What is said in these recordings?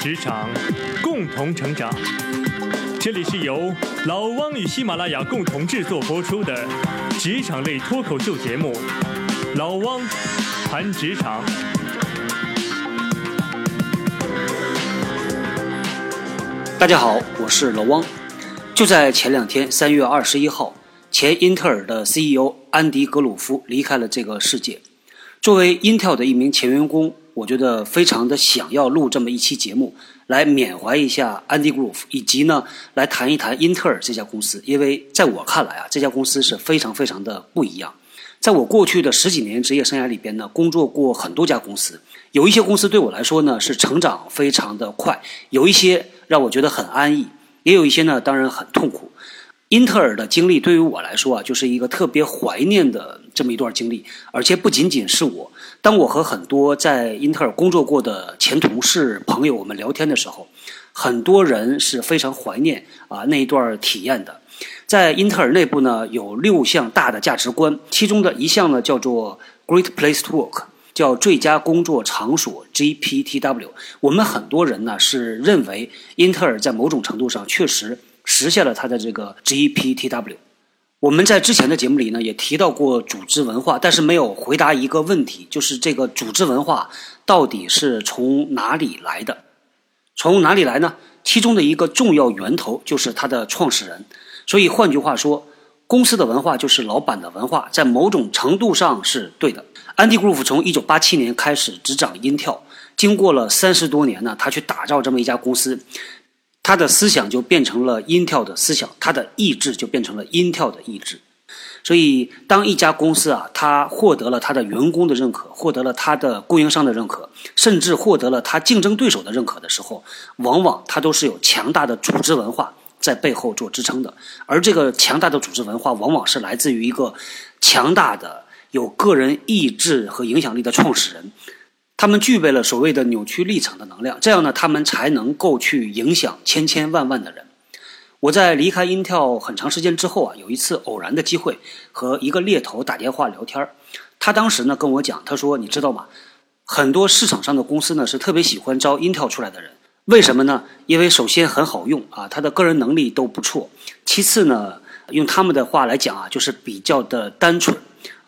职场，共同成长。这里是由老汪与喜马拉雅共同制作播出的职场类脱口秀节目《老汪谈职场》。大家好，我是老汪。就在前两天，三月二十一号，前英特尔的 CEO 安迪·格鲁夫离开了这个世界。作为英特尔的一名前员工，我觉得非常的想要录这么一期节目，来缅怀一下安迪·格鲁夫，以及呢，来谈一谈英特尔这家公司。因为在我看来啊，这家公司是非常非常的不一样。在我过去的十几年职业生涯里边呢，工作过很多家公司，有一些公司对我来说呢是成长非常的快，有一些让我觉得很安逸。也有一些呢，当然很痛苦。英特尔的经历对于我来说啊，就是一个特别怀念的这么一段经历。而且不仅仅是我，当我和很多在英特尔工作过的前同事朋友我们聊天的时候，很多人是非常怀念啊那一段体验的。在英特尔内部呢，有六项大的价值观，其中的一项呢叫做 “Great Place to Work”。叫最佳工作场所 GPTW。我们很多人呢是认为英特尔在某种程度上确实实现了它的这个 GPTW。我们在之前的节目里呢也提到过组织文化，但是没有回答一个问题，就是这个组织文化到底是从哪里来的？从哪里来呢？其中的一个重要源头就是它的创始人。所以换句话说，公司的文化就是老板的文化，在某种程度上是对的。安迪·格鲁夫从1987年开始执掌英特尔，经过了三十多年呢，他去打造这么一家公司，他的思想就变成了英特尔的思想，他的意志就变成了英特尔的意志。所以，当一家公司啊，他获得了他的员工的认可，获得了他的供应商的认可，甚至获得了他竞争对手的认可的时候，往往他都是有强大的组织文化在背后做支撑的。而这个强大的组织文化，往往是来自于一个强大的。有个人意志和影响力的创始人，他们具备了所谓的扭曲立场的能量，这样呢，他们才能够去影响千千万万的人。我在离开 Intel 很长时间之后啊，有一次偶然的机会和一个猎头打电话聊天他当时呢跟我讲，他说：“你知道吗？很多市场上的公司呢是特别喜欢招 Intel 出来的人，为什么呢？因为首先很好用啊，他的个人能力都不错；其次呢，用他们的话来讲啊，就是比较的单纯。”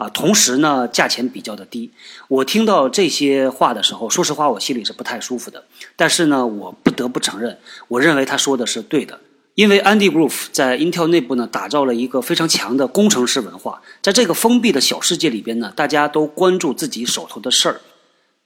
啊，同时呢，价钱比较的低。我听到这些话的时候，说实话，我心里是不太舒服的。但是呢，我不得不承认，我认为他说的是对的。因为 Andy Grove 在 Intel 内部呢，打造了一个非常强的工程师文化。在这个封闭的小世界里边呢，大家都关注自己手头的事儿，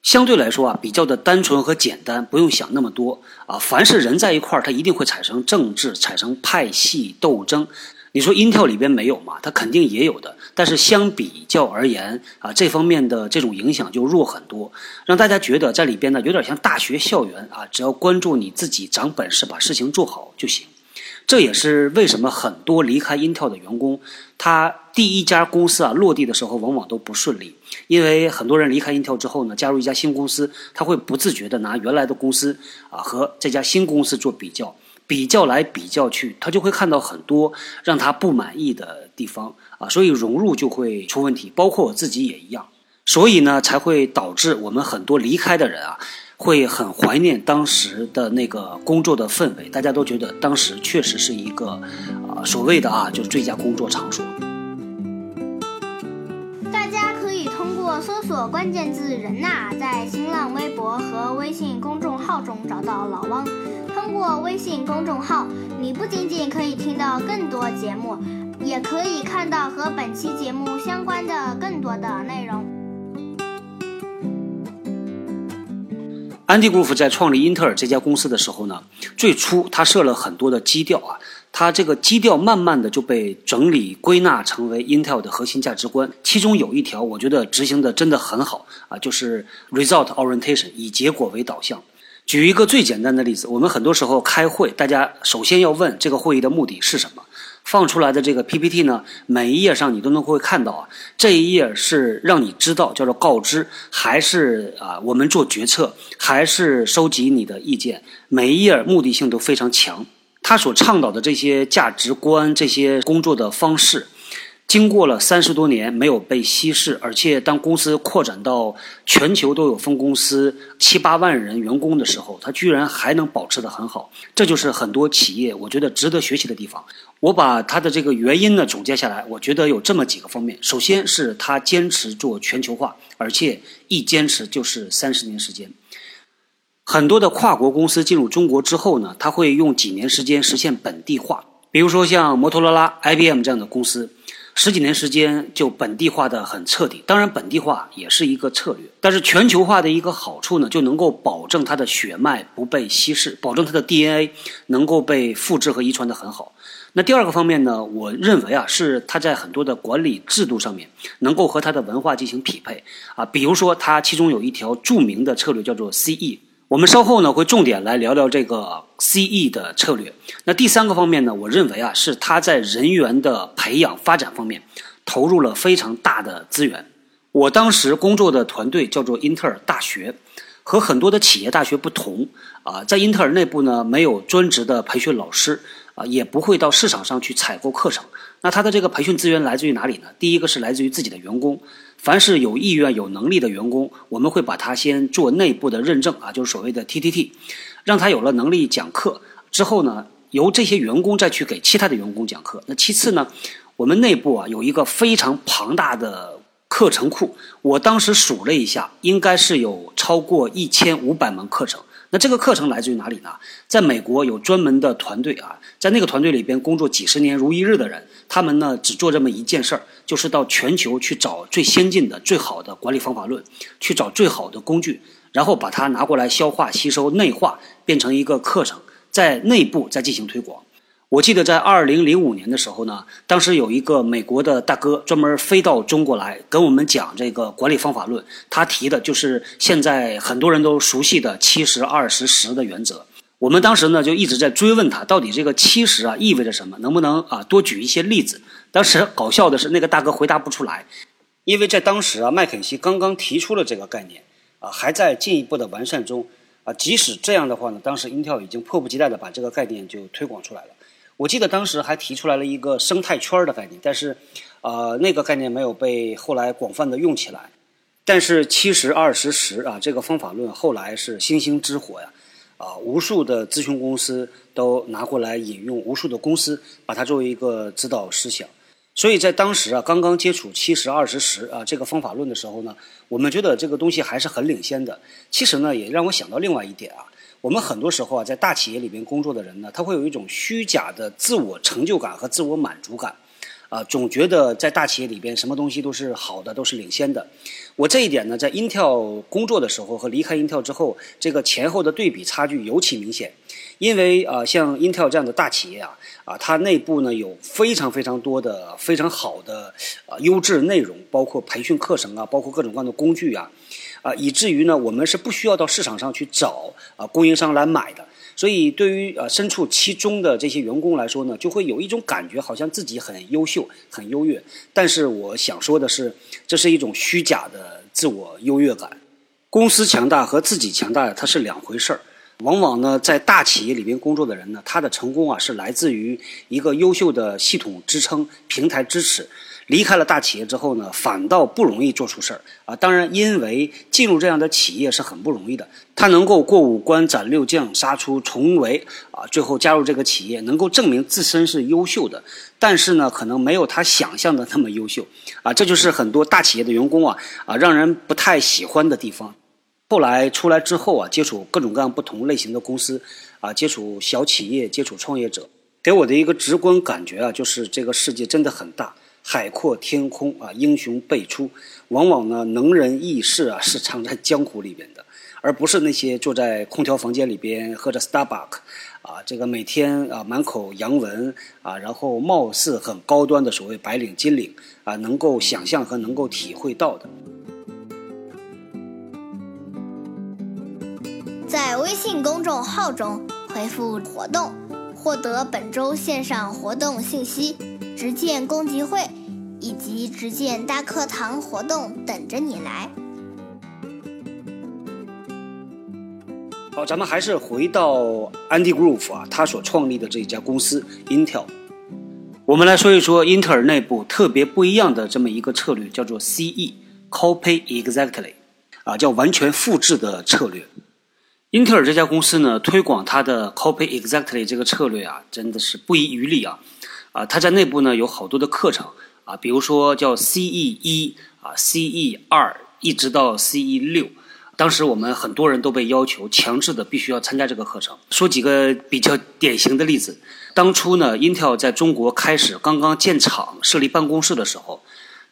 相对来说啊，比较的单纯和简单，不用想那么多啊。凡是人在一块儿，他一定会产生政治，产生派系斗争。你说 Intel 里边没有嘛？它肯定也有的，但是相比较而言啊，这方面的这种影响就弱很多，让大家觉得在里边呢有点像大学校园啊，只要关注你自己长本事，把事情做好就行。这也是为什么很多离开 Intel 的员工，他第一家公司啊落地的时候往往都不顺利，因为很多人离开 Intel 之后呢，加入一家新公司，他会不自觉的拿原来的公司啊和这家新公司做比较。比较来比较去，他就会看到很多让他不满意的地方啊，所以融入就会出问题，包括我自己也一样，所以呢，才会导致我们很多离开的人啊，会很怀念当时的那个工作的氛围，大家都觉得当时确实是一个啊所谓的啊就是最佳工作场所。搜索关键字“人呐”在新浪微博和微信公众号中找到老汪。通过微信公众号，你不仅仅可以听到更多节目，也可以看到和本期节目相关的更多的内容。安迪·格鲁夫在创立英特尔这家公司的时候呢，最初他设了很多的基调啊，他这个基调慢慢的就被整理归纳成为 Intel 的核心价值观。其中有一条，我觉得执行的真的很好啊，就是 result orientation，以结果为导向。举一个最简单的例子，我们很多时候开会，大家首先要问这个会议的目的是什么。放出来的这个 PPT 呢，每一页上你都能会看到啊，这一页是让你知道叫做告知，还是啊我们做决策，还是收集你的意见？每一页目的性都非常强。他所倡导的这些价值观、这些工作的方式，经过了三十多年没有被稀释，而且当公司扩展到全球都有分公司七八万人员工的时候，他居然还能保持得很好。这就是很多企业我觉得值得学习的地方。我把他的这个原因呢总结下来，我觉得有这么几个方面：首先是他坚持做全球化，而且一坚持就是三十年时间。很多的跨国公司进入中国之后呢，它会用几年时间实现本地化，比如说像摩托罗拉、IBM 这样的公司。十几年时间就本地化的很彻底，当然本地化也是一个策略，但是全球化的一个好处呢，就能够保证它的血脉不被稀释，保证它的 DNA 能够被复制和遗传的很好。那第二个方面呢，我认为啊，是它在很多的管理制度上面能够和它的文化进行匹配啊，比如说它其中有一条著名的策略叫做 CE。我们稍后呢会重点来聊聊这个 CE 的策略。那第三个方面呢，我认为啊是他在人员的培养发展方面投入了非常大的资源。我当时工作的团队叫做英特尔大学，和很多的企业大学不同啊，在英特尔内部呢没有专职的培训老师啊，也不会到市场上去采购课程。那他的这个培训资源来自于哪里呢？第一个是来自于自己的员工。凡是有意愿、有能力的员工，我们会把他先做内部的认证啊，就是所谓的 TTT，让他有了能力讲课之后呢，由这些员工再去给其他的员工讲课。那其次呢，我们内部啊有一个非常庞大的课程库，我当时数了一下，应该是有超过一千五百门课程。那这个课程来自于哪里呢？在美国有专门的团队啊，在那个团队里边工作几十年如一日的人，他们呢只做这么一件事儿，就是到全球去找最先进的、最好的管理方法论，去找最好的工具，然后把它拿过来消化、吸收、内化，变成一个课程，在内部再进行推广。我记得在二零零五年的时候呢，当时有一个美国的大哥专门飞到中国来跟我们讲这个管理方法论，他提的就是现在很多人都熟悉的七十二十十的原则。我们当时呢就一直在追问他，到底这个七十啊意味着什么？能不能啊多举一些例子？当时搞笑的是那个大哥回答不出来，因为在当时啊麦肯锡刚刚提出了这个概念啊，还在进一步的完善中啊。即使这样的话呢，当时 Intel 已经迫不及待的把这个概念就推广出来了。我记得当时还提出来了一个生态圈的概念，但是，呃，那个概念没有被后来广泛的用起来。但是七十二十十啊，这个方法论后来是星星之火呀，啊无数的咨询公司都拿过来引用，无数的公司把它作为一个指导思想。所以在当时啊，刚刚接触七十二十十啊这个方法论的时候呢，我们觉得这个东西还是很领先的。其实呢，也让我想到另外一点啊。我们很多时候啊，在大企业里边工作的人呢，他会有一种虚假的自我成就感和自我满足感，啊，总觉得在大企业里边什么东西都是好的，都是领先的。我这一点呢，在 Intel 工作的时候和离开 Intel 之后，这个前后的对比差距尤其明显。因为啊，像 Intel 这样的大企业啊，啊，它内部呢有非常非常多的非常好的啊优质内容，包括培训课程啊，包括各种各样的工具啊。啊，以至于呢，我们是不需要到市场上去找啊供应商来买的。所以，对于呃身处其中的这些员工来说呢，就会有一种感觉，好像自己很优秀、很优越。但是，我想说的是，这是一种虚假的自我优越感。公司强大和自己强大，它是两回事儿。往往呢，在大企业里边工作的人呢，他的成功啊，是来自于一个优秀的系统支撑、平台支持。离开了大企业之后呢，反倒不容易做出事儿啊。当然，因为进入这样的企业是很不容易的。他能够过五关斩六将，杀出重围啊，最后加入这个企业，能够证明自身是优秀的。但是呢，可能没有他想象的那么优秀啊。这就是很多大企业的员工啊啊，让人不太喜欢的地方。后来出来之后啊，接触各种各样不同类型的公司啊，接触小企业，接触创业者，给我的一个直观感觉啊，就是这个世界真的很大。海阔天空啊，英雄辈出。往往呢，能人异士啊，是藏在江湖里边的，而不是那些坐在空调房间里边喝着 Starbucks，啊，这个每天啊满口洋文啊，然后貌似很高端的所谓白领金领啊，能够想象和能够体会到的。在微信公众号中回复“活动”，获得本周线上活动信息。直见公集会以及直见大课堂活动等着你来。好，咱们还是回到 Andy Grove 啊，他所创立的这家公司 Intel。我们来说一说英特尔内部特别不一样的这么一个策略，叫做 CE（Copy Exactly），啊，叫完全复制的策略。英特尔这家公司呢，推广它的 Copy Exactly 这个策略啊，真的是不遗余力啊！啊，它在内部呢有好多的课程啊，比如说叫 CE 一啊，CE 二，一直到 CE 六。当时我们很多人都被要求强制的必须要参加这个课程。说几个比较典型的例子，当初呢，Intel 在中国开始刚刚建厂设立办公室的时候，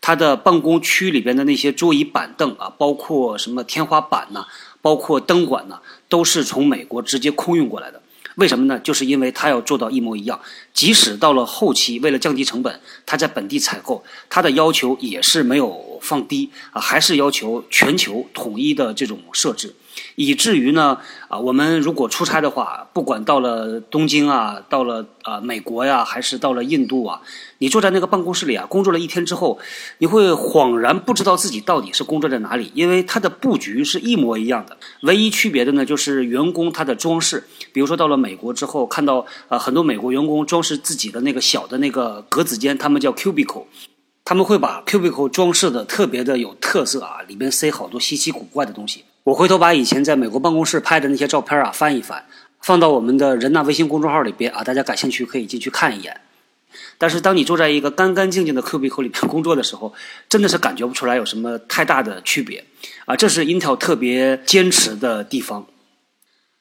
它的办公区里边的那些桌椅板凳啊，包括什么天花板呐。包括灯管呢，都是从美国直接空运过来的。为什么呢？就是因为他要做到一模一样。即使到了后期，为了降低成本，他在本地采购，他的要求也是没有放低啊，还是要求全球统一的这种设置。以至于呢，啊，我们如果出差的话，不管到了东京啊，到了啊美国呀，还是到了印度啊，你坐在那个办公室里啊，工作了一天之后，你会恍然不知道自己到底是工作在哪里，因为它的布局是一模一样的，唯一区别的呢，就是员工他的装饰。比如说到了美国之后，看到啊很多美国员工装饰自己的那个小的那个格子间，他们叫 cubicle，他们会把 cubicle 装饰的特别的有特色啊，里面塞好多稀奇古怪的东西。我回头把以前在美国办公室拍的那些照片啊翻一翻，放到我们的人大微信公众号里边啊，大家感兴趣可以进去看一眼。但是当你坐在一个干干净净的 Q B 口里边工作的时候，真的是感觉不出来有什么太大的区别啊！这是 Intel 特别坚持的地方。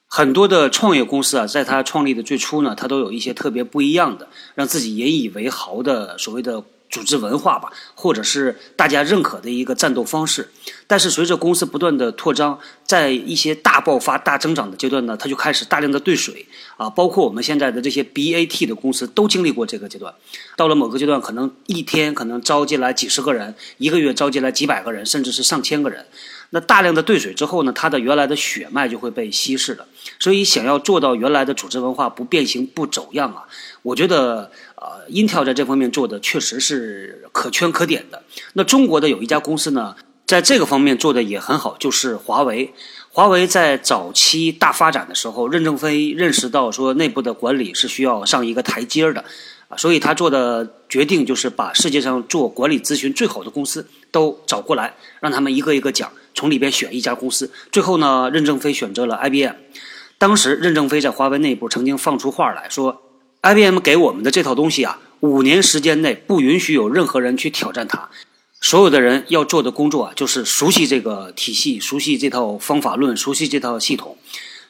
很多的创业公司啊，在它创立的最初呢，它都有一些特别不一样的，让自己引以为豪的所谓的。组织文化吧，或者是大家认可的一个战斗方式。但是随着公司不断的扩张，在一些大爆发、大增长的阶段呢，它就开始大量的兑水啊。包括我们现在的这些 BAT 的公司都经历过这个阶段。到了某个阶段，可能一天可能招进来几十个人，一个月招进来几百个人，甚至是上千个人。那大量的兑水之后呢，它的原来的血脉就会被稀释了。所以想要做到原来的组织文化不变形、不走样啊，我觉得。呃，Intel 在这方面做的确实是可圈可点的。那中国的有一家公司呢，在这个方面做的也很好，就是华为。华为在早期大发展的时候，任正非认识到说内部的管理是需要上一个台阶的，啊，所以他做的决定就是把世界上做管理咨询最好的公司都找过来，让他们一个一个讲，从里边选一家公司。最后呢，任正非选择了 IBM。当时任正非在华为内部曾经放出话来说。IBM 给我们的这套东西啊，五年时间内不允许有任何人去挑战它。所有的人要做的工作啊，就是熟悉这个体系，熟悉这套方法论，熟悉这套系统，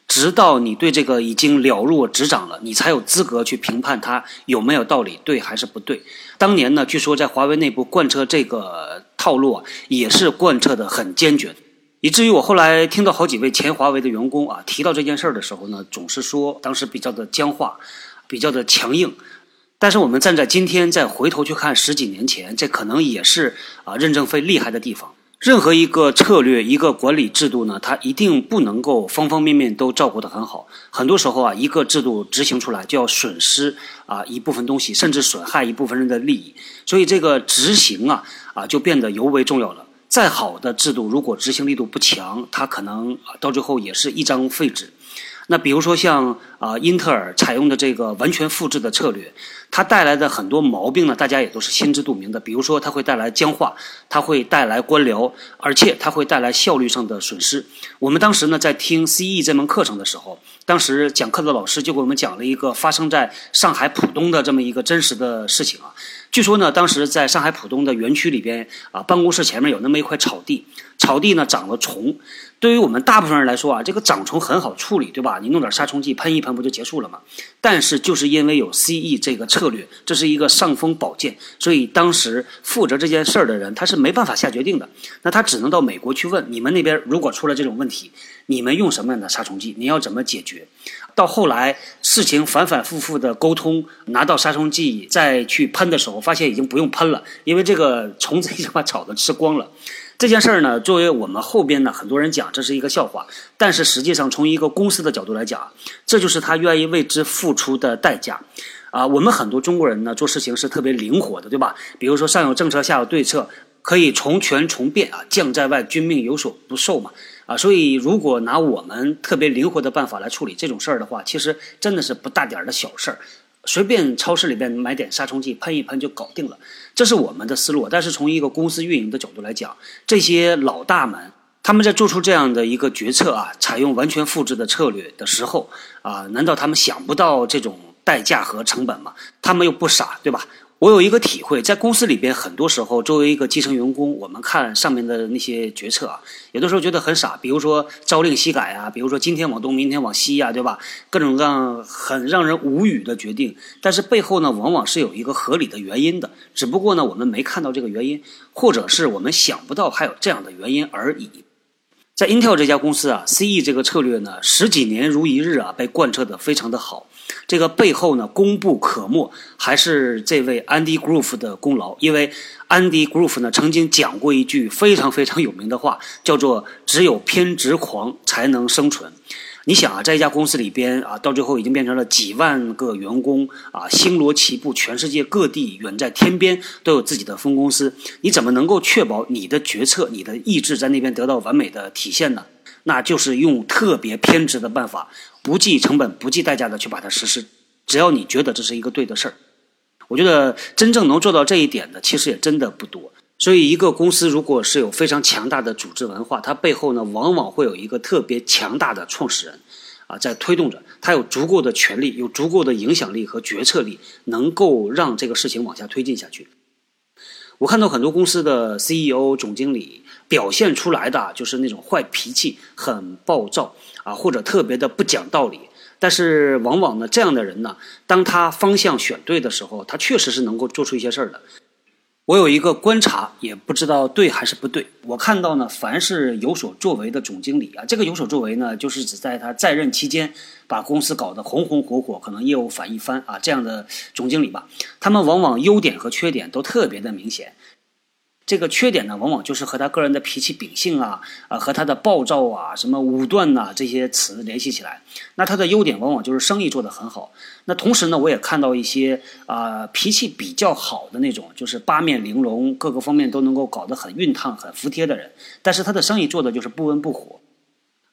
直到你对这个已经了若指掌了，你才有资格去评判它有没有道理，对还是不对。当年呢，据说在华为内部贯彻这个套路啊，也是贯彻的很坚决，以至于我后来听到好几位前华为的员工啊提到这件事儿的时候呢，总是说当时比较的僵化。比较的强硬，但是我们站在今天再回头去看十几年前，这可能也是啊任正非厉害的地方。任何一个策略、一个管理制度呢，它一定不能够方方面面都照顾得很好。很多时候啊，一个制度执行出来就要损失啊一部分东西，甚至损害一部分人的利益。所以这个执行啊啊就变得尤为重要了。再好的制度，如果执行力度不强，它可能到最后也是一张废纸。那比如说像啊，英特尔采用的这个完全复制的策略，它带来的很多毛病呢，大家也都是心知肚明的。比如说，它会带来僵化，它会带来官僚，而且它会带来效率上的损失。我们当时呢，在听 CE 这门课程的时候，当时讲课的老师就给我们讲了一个发生在上海浦东的这么一个真实的事情啊。据说呢，当时在上海浦东的园区里边啊，办公室前面有那么一块草地，草地呢长了虫。对于我们大部分人来说啊，这个长虫很好处理，对吧？你弄点杀虫剂喷一喷不就结束了吗？但是就是因为有 CE 这个策略，这是一个尚风宝剑，所以当时负责这件事儿的人他是没办法下决定的。那他只能到美国去问你们那边，如果出了这种问题，你们用什么样的杀虫剂？你要怎么解决？到后来事情反反复复的沟通，拿到杀虫剂再去喷的时候，发现已经不用喷了，因为这个虫子已经把草都吃光了。这件事儿呢，作为我们后边呢，很多人讲这是一个笑话，但是实际上从一个公司的角度来讲，这就是他愿意为之付出的代价。啊，我们很多中国人呢做事情是特别灵活的，对吧？比如说上有政策，下有对策，可以从权从变啊，将在外，君命有所不受嘛。啊，所以如果拿我们特别灵活的办法来处理这种事儿的话，其实真的是不大点儿的小事儿。随便超市里边买点杀虫剂喷一喷就搞定了，这是我们的思路。但是从一个公司运营的角度来讲，这些老大们他们在做出这样的一个决策啊，采用完全复制的策略的时候啊，难道他们想不到这种代价和成本吗？他们又不傻，对吧？我有一个体会，在公司里边，很多时候作为一个基层员工，我们看上面的那些决策啊，有的时候觉得很傻。比如说朝令夕改啊，比如说今天往东，明天往西呀，对吧？各种各样很让人无语的决定，但是背后呢，往往是有一个合理的原因的。只不过呢，我们没看到这个原因，或者是我们想不到还有这样的原因而已。在 Intel 这家公司啊，CE 这个策略呢，十几年如一日啊，被贯彻得非常的好。这个背后呢，功不可没，还是这位 Andy Grove 的功劳。因为 Andy Grove 呢，曾经讲过一句非常非常有名的话，叫做“只有偏执狂才能生存”。你想啊，在一家公司里边啊，到最后已经变成了几万个员工啊，星罗棋布，全世界各地、远在天边都有自己的分公司，你怎么能够确保你的决策、你的意志在那边得到完美的体现呢？那就是用特别偏执的办法。不计成本、不计代价的去把它实施，只要你觉得这是一个对的事儿，我觉得真正能做到这一点的，其实也真的不多。所以，一个公司如果是有非常强大的组织文化，它背后呢，往往会有一个特别强大的创始人，啊，在推动着，他有足够的权力、有足够的影响力和决策力，能够让这个事情往下推进下去。我看到很多公司的 CEO、总经理表现出来的就是那种坏脾气、很暴躁。啊，或者特别的不讲道理，但是往往呢，这样的人呢，当他方向选对的时候，他确实是能够做出一些事儿的。我有一个观察，也不知道对还是不对。我看到呢，凡是有所作为的总经理啊，这个有所作为呢，就是指在他在任期间把公司搞得红红火火，可能业务反一番啊，这样的总经理吧，他们往往优点和缺点都特别的明显。这个缺点呢，往往就是和他个人的脾气秉性啊，啊，和他的暴躁啊、什么武断呐这些词联系起来。那他的优点往往就是生意做得很好。那同时呢，我也看到一些啊脾气比较好的那种，就是八面玲珑，各个方面都能够搞得很熨烫、很服帖的人，但是他的生意做的就是不温不火。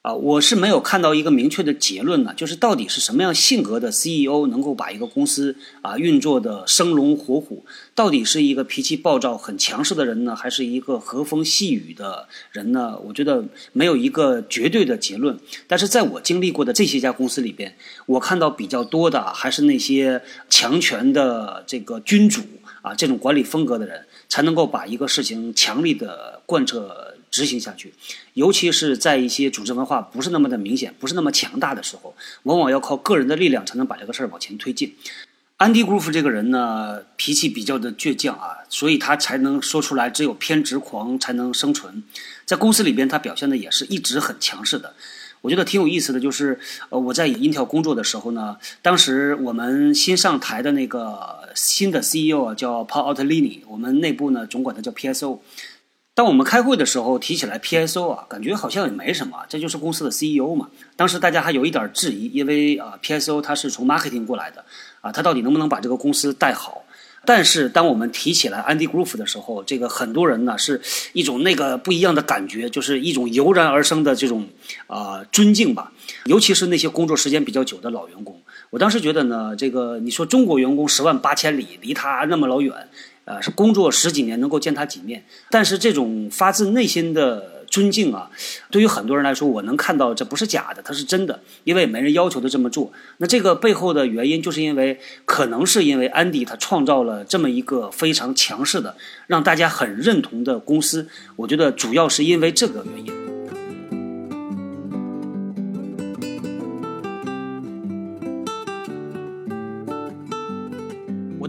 啊，我是没有看到一个明确的结论呢，就是到底是什么样性格的 CEO 能够把一个公司啊运作的生龙活虎？到底是一个脾气暴躁、很强势的人呢，还是一个和风细雨的人呢？我觉得没有一个绝对的结论。但是在我经历过的这些家公司里边，我看到比较多的还是那些强权的这个君主啊，这种管理风格的人，才能够把一个事情强力的贯彻。执行下去，尤其是在一些组织文化不是那么的明显、不是那么强大的时候，往往要靠个人的力量才能把这个事儿往前推进。安迪·格鲁夫这个人呢，脾气比较的倔强啊，所以他才能说出来“只有偏执狂才能生存”。在公司里边，他表现的也是一直很强势的。我觉得挺有意思的就是，呃，我在 Intel 工作的时候呢，当时我们新上台的那个新的 CEO 啊，叫 Paul out lini 我们内部呢总管他叫 PSO。当我们开会的时候提起来 PSO 啊，感觉好像也没什么，这就是公司的 CEO 嘛。当时大家还有一点质疑，因为啊 PSO 他是从 marketing 过来的，啊他到底能不能把这个公司带好？但是当我们提起来 Andy Grove 的时候，这个很多人呢是一种那个不一样的感觉，就是一种油然而生的这种啊尊敬吧。尤其是那些工作时间比较久的老员工，我当时觉得呢，这个你说中国员工十万八千里，离他那么老远。啊，是工作十几年能够见他几面，但是这种发自内心的尊敬啊，对于很多人来说，我能看到这不是假的，它是真的，因为没人要求他这么做。那这个背后的原因，就是因为可能是因为安迪他创造了这么一个非常强势的、让大家很认同的公司。我觉得主要是因为这个原因。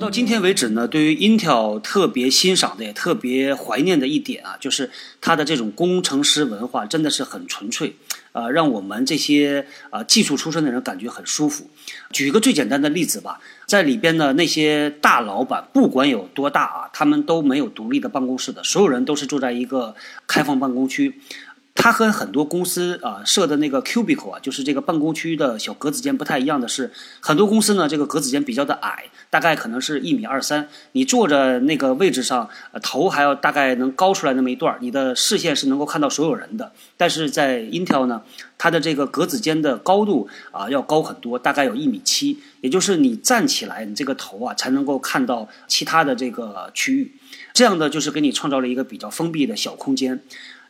到今天为止呢，对于 Intel 特别欣赏的也特别怀念的一点啊，就是它的这种工程师文化真的是很纯粹，啊，让我们这些啊技术出身的人感觉很舒服。举一个最简单的例子吧，在里边的那些大老板，不管有多大啊，他们都没有独立的办公室的，所有人都是住在一个开放办公区。它和很多公司啊设的那个 cubicle 啊，就是这个办公区的小格子间不太一样的是，很多公司呢这个格子间比较的矮，大概可能是一米二三，你坐着那个位置上，头还要大概能高出来那么一段，你的视线是能够看到所有人的。但是在 Intel 呢，它的这个格子间的高度啊要高很多，大概有一米七，也就是你站起来，你这个头啊才能够看到其他的这个区域，这样的就是给你创造了一个比较封闭的小空间。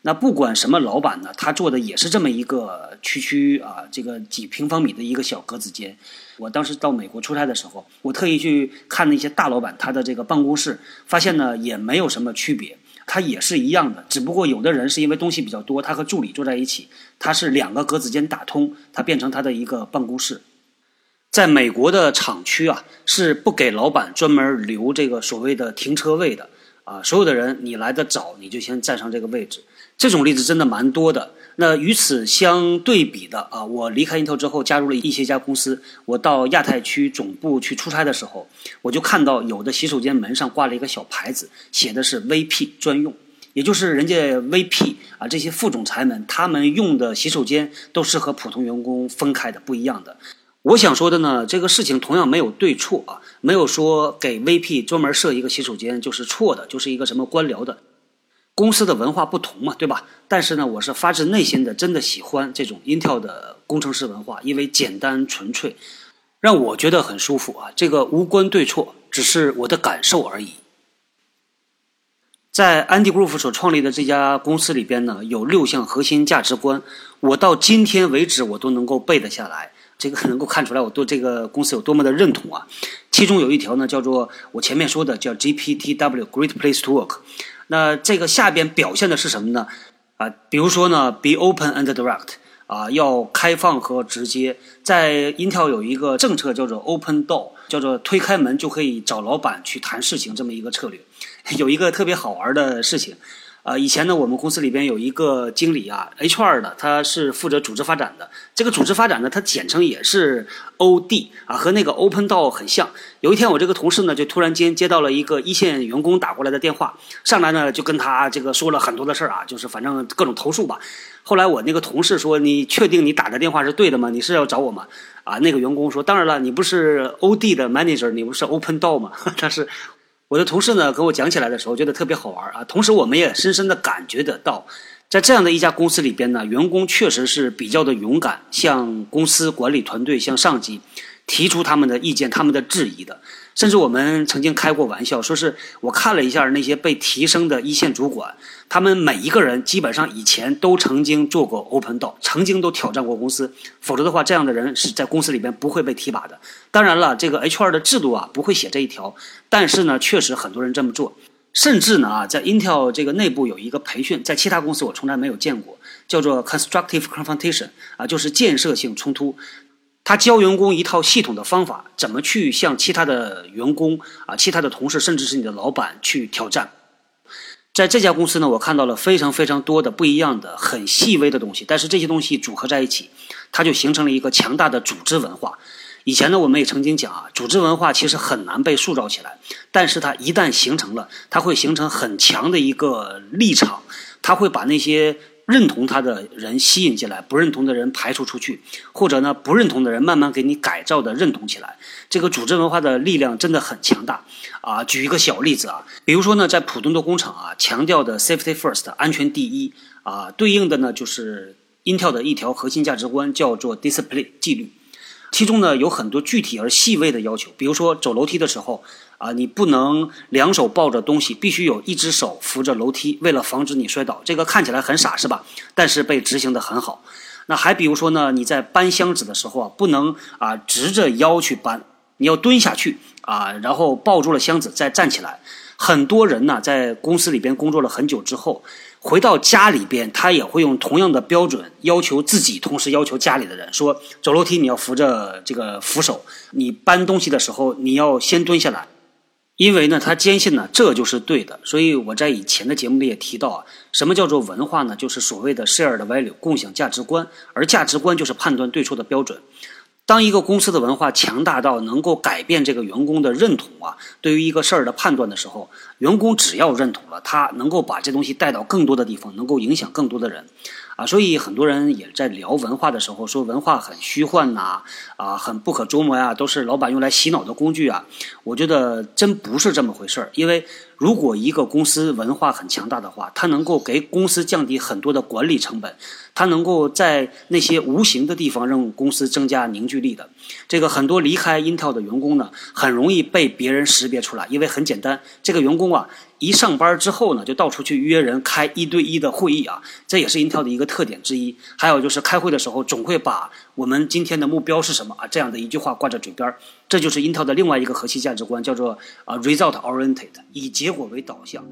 那不管什么老板呢，他做的也是这么一个区区啊，这个几平方米的一个小格子间。我当时到美国出差的时候，我特意去看那些大老板他的这个办公室，发现呢也没有什么区别，他也是一样的。只不过有的人是因为东西比较多，他和助理坐在一起，他是两个格子间打通，他变成他的一个办公室。在美国的厂区啊，是不给老板专门留这个所谓的停车位的啊，所有的人你来的早，你就先占上这个位置。这种例子真的蛮多的。那与此相对比的啊，我离开 Intel 之后，加入了一些家公司。我到亚太区总部去出差的时候，我就看到有的洗手间门上挂了一个小牌子，写的是 VP 专用，也就是人家 VP 啊这些副总裁们他们用的洗手间都是和普通员工分开的，不一样的。我想说的呢，这个事情同样没有对错啊，没有说给 VP 专门设一个洗手间就是错的，就是一个什么官僚的。公司的文化不同嘛，对吧？但是呢，我是发自内心的真的喜欢这种 Intel 的工程师文化，因为简单纯粹，让我觉得很舒服啊。这个无关对错，只是我的感受而已。在 Andy Grove 所创立的这家公司里边呢，有六项核心价值观，我到今天为止我都能够背得下来。这个能够看出来我对这个公司有多么的认同啊。其中有一条呢，叫做我前面说的叫 GPTW，Great Place to Work。那这个下边表现的是什么呢？啊，比如说呢，be open and direct，啊，要开放和直接。在 Intel 有一个政策叫做 open door，叫做推开门就可以找老板去谈事情这么一个策略。有一个特别好玩的事情。呃，以前呢，我们公司里边有一个经理啊，HR 的，他是负责组织发展的。这个组织发展呢，它简称也是 OD 啊，和那个 Open Door 很像。有一天，我这个同事呢，就突然间接到了一个一线员工打过来的电话，上来呢就跟他这个说了很多的事儿啊，就是反正各种投诉吧。后来我那个同事说：“你确定你打的电话是对的吗？你是要找我吗？”啊，那个员工说：“当然了，你不是 OD 的 Manager，你不是 Open Door 吗？” 他是。我的同事呢，跟我讲起来的时候，觉得特别好玩啊。同时，我们也深深的感觉得到，在这样的一家公司里边呢，员工确实是比较的勇敢，向公司管理团队、向上级提出他们的意见、他们的质疑的。甚至我们曾经开过玩笑，说是我看了一下那些被提升的一线主管，他们每一个人基本上以前都曾经做过 open door，曾经都挑战过公司，否则的话，这样的人是在公司里边不会被提拔的。当然了，这个 HR 的制度啊不会写这一条，但是呢，确实很多人这么做，甚至呢啊，在 Intel 这个内部有一个培训，在其他公司我从来没有见过，叫做 constructive confrontation，啊，就是建设性冲突。他教员工一套系统的方法，怎么去向其他的员工啊、其他的同事，甚至是你的老板去挑战。在这家公司呢，我看到了非常非常多的不一样的、很细微的东西，但是这些东西组合在一起，它就形成了一个强大的组织文化。以前呢，我们也曾经讲啊，组织文化其实很难被塑造起来，但是它一旦形成了，它会形成很强的一个立场，它会把那些。认同他的人吸引进来，不认同的人排除出去，或者呢，不认同的人慢慢给你改造的认同起来。这个组织文化的力量真的很强大啊！举一个小例子啊，比如说呢，在普通的工厂啊，强调的 safety first 安全第一啊，对应的呢就是 Intel 的一条核心价值观叫做 discipline 纪律，其中呢有很多具体而细微的要求，比如说走楼梯的时候。啊，你不能两手抱着东西，必须有一只手扶着楼梯，为了防止你摔倒。这个看起来很傻，是吧？但是被执行的很好。那还比如说呢，你在搬箱子的时候啊，不能啊直着腰去搬，你要蹲下去啊，然后抱住了箱子再站起来。很多人呢，在公司里边工作了很久之后，回到家里边，他也会用同样的标准要求自己，同时要求家里的人，说走楼梯你要扶着这个扶手，你搬东西的时候你要先蹲下来。因为呢，他坚信呢，这就是对的。所以我在以前的节目里也提到啊，什么叫做文化呢？就是所谓的 shared value 共享价值观，而价值观就是判断对错的标准。当一个公司的文化强大到能够改变这个员工的认同啊，对于一个事儿的判断的时候，员工只要认同了，他能够把这东西带到更多的地方，能够影响更多的人。啊，所以很多人也在聊文化的时候说文化很虚幻呐，啊，很不可捉摸呀，都是老板用来洗脑的工具啊。我觉得真不是这么回事儿，因为如果一个公司文化很强大的话，它能够给公司降低很多的管理成本，它能够在那些无形的地方让公司增加凝聚力的。这个很多离开 Intel 的员工呢，很容易被别人识别出来，因为很简单，这个员工啊。一上班之后呢，就到处去约人开一对一的会议啊，这也是 Intel 的一个特点之一。还有就是开会的时候，总会把我们今天的目标是什么啊这样的一句话挂在嘴边儿，这就是 Intel 的另外一个核心价值观，叫做啊 result oriented，以结果为导向。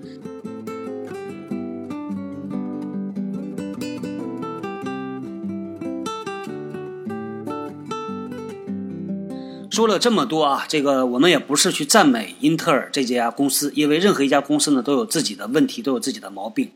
说了这么多啊，这个我们也不是去赞美英特尔这家公司，因为任何一家公司呢都有自己的问题，都有自己的毛病。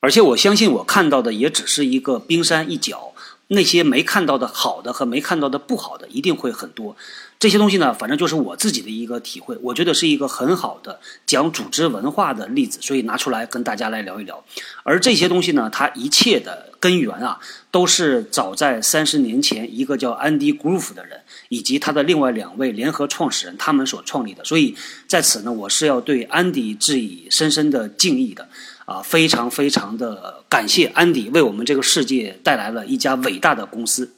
而且我相信我看到的也只是一个冰山一角，那些没看到的好的和没看到的不好的一定会很多。这些东西呢，反正就是我自己的一个体会，我觉得是一个很好的讲组织文化的例子，所以拿出来跟大家来聊一聊。而这些东西呢，它一切的根源啊，都是早在三十年前，一个叫安迪·格鲁夫的人以及他的另外两位联合创始人他们所创立的。所以在此呢，我是要对安迪致以深深的敬意的，啊，非常非常的感谢安迪为我们这个世界带来了一家伟大的公司。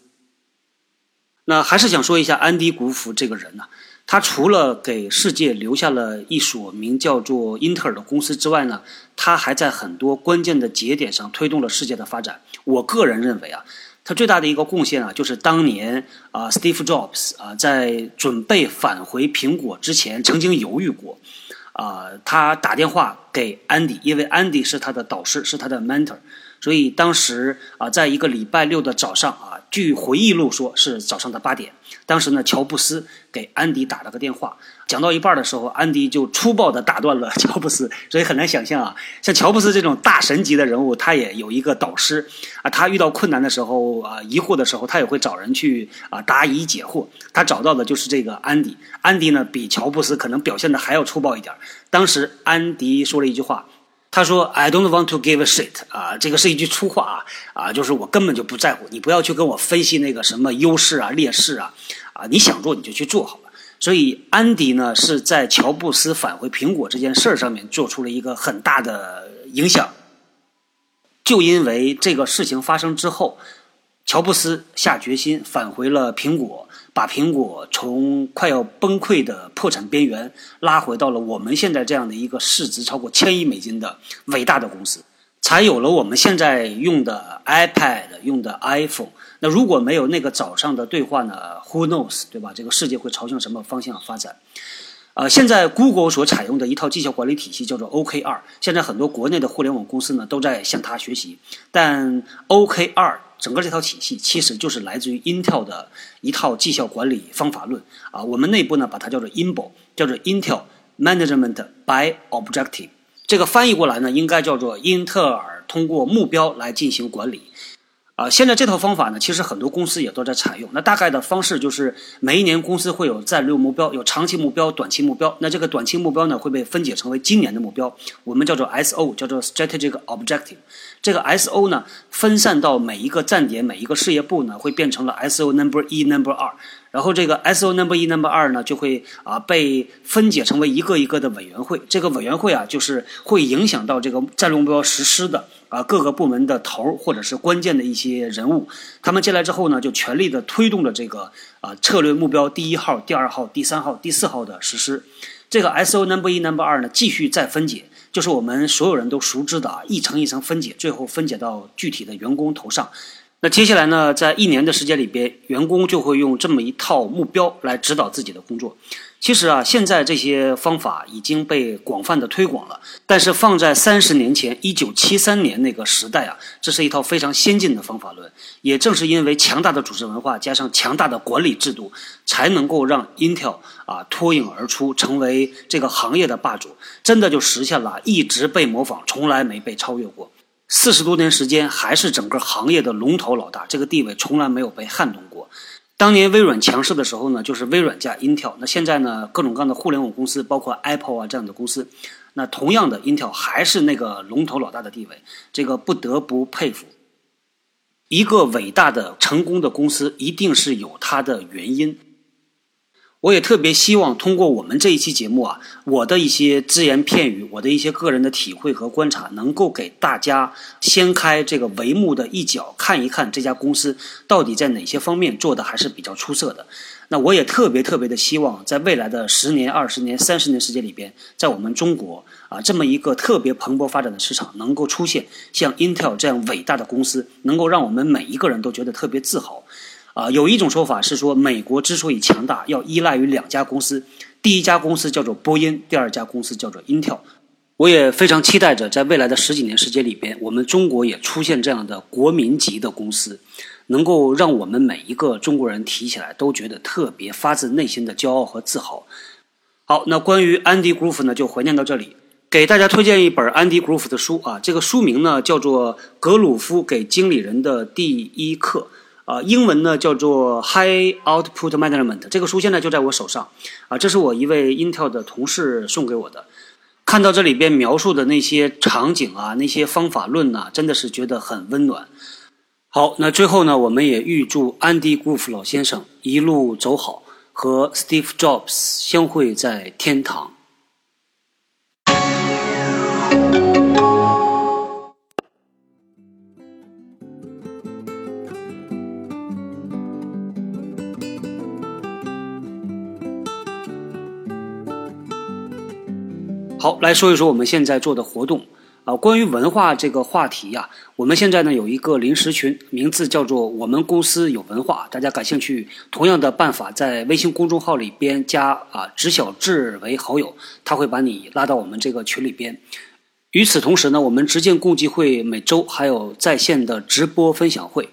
那还是想说一下安迪·古夫这个人呢，他除了给世界留下了一所名叫做英特尔的公司之外呢，他还在很多关键的节点上推动了世界的发展。我个人认为啊，他最大的一个贡献啊，就是当年啊，Steve Jobs 啊，在准备返回苹果之前，曾经犹豫过，啊，他打电话给安迪，因为安迪是他的导师，是他的 mentor。所以当时啊，在一个礼拜六的早上啊，据回忆录说是早上的八点。当时呢，乔布斯给安迪打了个电话，讲到一半的时候，安迪就粗暴地打断了 乔布斯。所以很难想象啊，像乔布斯这种大神级的人物，他也有一个导师啊。他遇到困难的时候啊，疑惑的时候，他也会找人去啊答疑解惑。他找到的就是这个安迪。安迪呢，比乔布斯可能表现的还要粗暴一点。当时安迪说了一句话。他说：“I don't want to give a shit 啊，这个是一句粗话啊，啊，就是我根本就不在乎，你不要去跟我分析那个什么优势啊、劣势啊，啊，你想做你就去做好了。所以安迪呢是在乔布斯返回苹果这件事儿上面做出了一个很大的影响。就因为这个事情发生之后，乔布斯下决心返回了苹果。”把苹果从快要崩溃的破产边缘拉回到了我们现在这样的一个市值超过千亿美金的伟大的公司，才有了我们现在用的 iPad、用的 iPhone。那如果没有那个早上的对话呢？Who knows，对吧？这个世界会朝向什么方向发展？呃，现在 Google 所采用的一套绩效管理体系叫做 OKR，现在很多国内的互联网公司呢都在向它学习，但 OKR。整个这套体系其实就是来自于 Intel 的一套绩效管理方法论啊，我们内部呢把它叫做 INBO，叫做 Intel Management by Objective，这个翻译过来呢应该叫做英特尔通过目标来进行管理。啊，现在这套方法呢，其实很多公司也都在采用。那大概的方式就是，每一年公司会有战略目标，有长期目标、短期目标。那这个短期目标呢，会被分解成为今年的目标，我们叫做 SO，叫做 Strategic Objective。这个 SO 呢，分散到每一个站点、每一个事业部呢，会变成了 SO Number 一、Number 二。然后这个 SO Number 一、Number 二呢，就会啊被分解成为一个一个的委员会。这个委员会啊，就是会影响到这个战略目标实施的啊各个部门的头或者是关键的一些人物。他们进来之后呢，就全力的推动着这个啊策略目标第一号、第二号、第三号、第四号的实施。这个 SO Number 一、Number 二呢，继续再分解，就是我们所有人都熟知的啊一层一层分解，最后分解到具体的员工头上。那接下来呢，在一年的时间里边，员工就会用这么一套目标来指导自己的工作。其实啊，现在这些方法已经被广泛的推广了，但是放在三十年前，一九七三年那个时代啊，这是一套非常先进的方法论。也正是因为强大的组织文化加上强大的管理制度，才能够让 Intel 啊脱颖而出，成为这个行业的霸主，真的就实现了一直被模仿，从来没被超越过。四十多年时间，还是整个行业的龙头老大，这个地位从来没有被撼动过。当年微软强势的时候呢，就是微软加 Intel。那现在呢，各种各样的互联网公司，包括 Apple 啊这样的公司，那同样的 Intel 还是那个龙头老大的地位，这个不得不佩服。一个伟大的成功的公司一定是有它的原因。我也特别希望通过我们这一期节目啊，我的一些只言片语，我的一些个人的体会和观察，能够给大家掀开这个帷幕的一角，看一看这家公司到底在哪些方面做的还是比较出色的。那我也特别特别的希望，在未来的十年、二十年、三十年时间里边，在我们中国啊这么一个特别蓬勃发展的市场，能够出现像 Intel 这样伟大的公司，能够让我们每一个人都觉得特别自豪。啊，有一种说法是说，美国之所以强大，要依赖于两家公司，第一家公司叫做波音，第二家公司叫做 Intel。我也非常期待着，在未来的十几年时间里边，我们中国也出现这样的国民级的公司，能够让我们每一个中国人提起来都觉得特别发自内心的骄傲和自豪。好，那关于安迪·格鲁夫呢，就怀念到这里，给大家推荐一本安迪·格鲁夫的书啊，这个书名呢叫做《格鲁夫给经理人的第一课》。啊，英文呢叫做 High Output Management，这个书现在就在我手上，啊，这是我一位 Intel 的同事送给我的。看到这里边描述的那些场景啊，那些方法论呐，真的是觉得很温暖。好，那最后呢，我们也预祝安迪·古夫老先生一路走好，和 Steve Jobs 相会在天堂。好，来说一说我们现在做的活动啊。关于文化这个话题呀，我们现在呢有一个临时群，名字叫做“我们公司有文化”。大家感兴趣，同样的办法，在微信公众号里边加啊“直小智”为好友，他会把你拉到我们这个群里边。与此同时呢，我们直建共济会每周还有在线的直播分享会。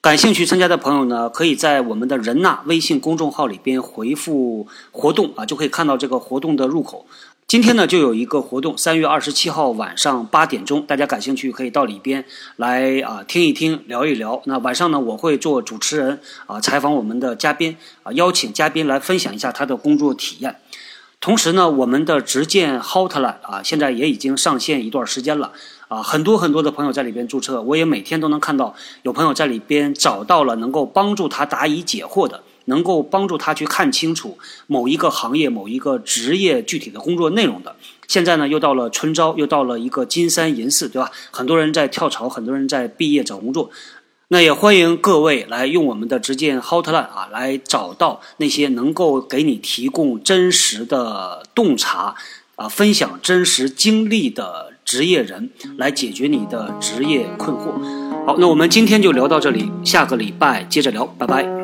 感兴趣参加的朋友呢，可以在我们的人纳微信公众号里边回复“活动”啊，就可以看到这个活动的入口。今天呢，就有一个活动，三月二十七号晚上八点钟，大家感兴趣可以到里边来啊听一听，聊一聊。那晚上呢，我会做主持人啊，采访我们的嘉宾啊，邀请嘉宾来分享一下他的工作体验。同时呢，我们的直建 Hotline 啊，现在也已经上线一段时间了啊，很多很多的朋友在里边注册，我也每天都能看到有朋友在里边找到了能够帮助他答疑解惑的。能够帮助他去看清楚某一个行业、某一个职业具体的工作内容的。现在呢，又到了春招，又到了一个金三银四，对吧？很多人在跳槽，很多人在毕业找工作。那也欢迎各位来用我们的直见 Hotline 啊，来找到那些能够给你提供真实的洞察啊，分享真实经历的职业人，来解决你的职业困惑。好，那我们今天就聊到这里，下个礼拜接着聊，拜拜。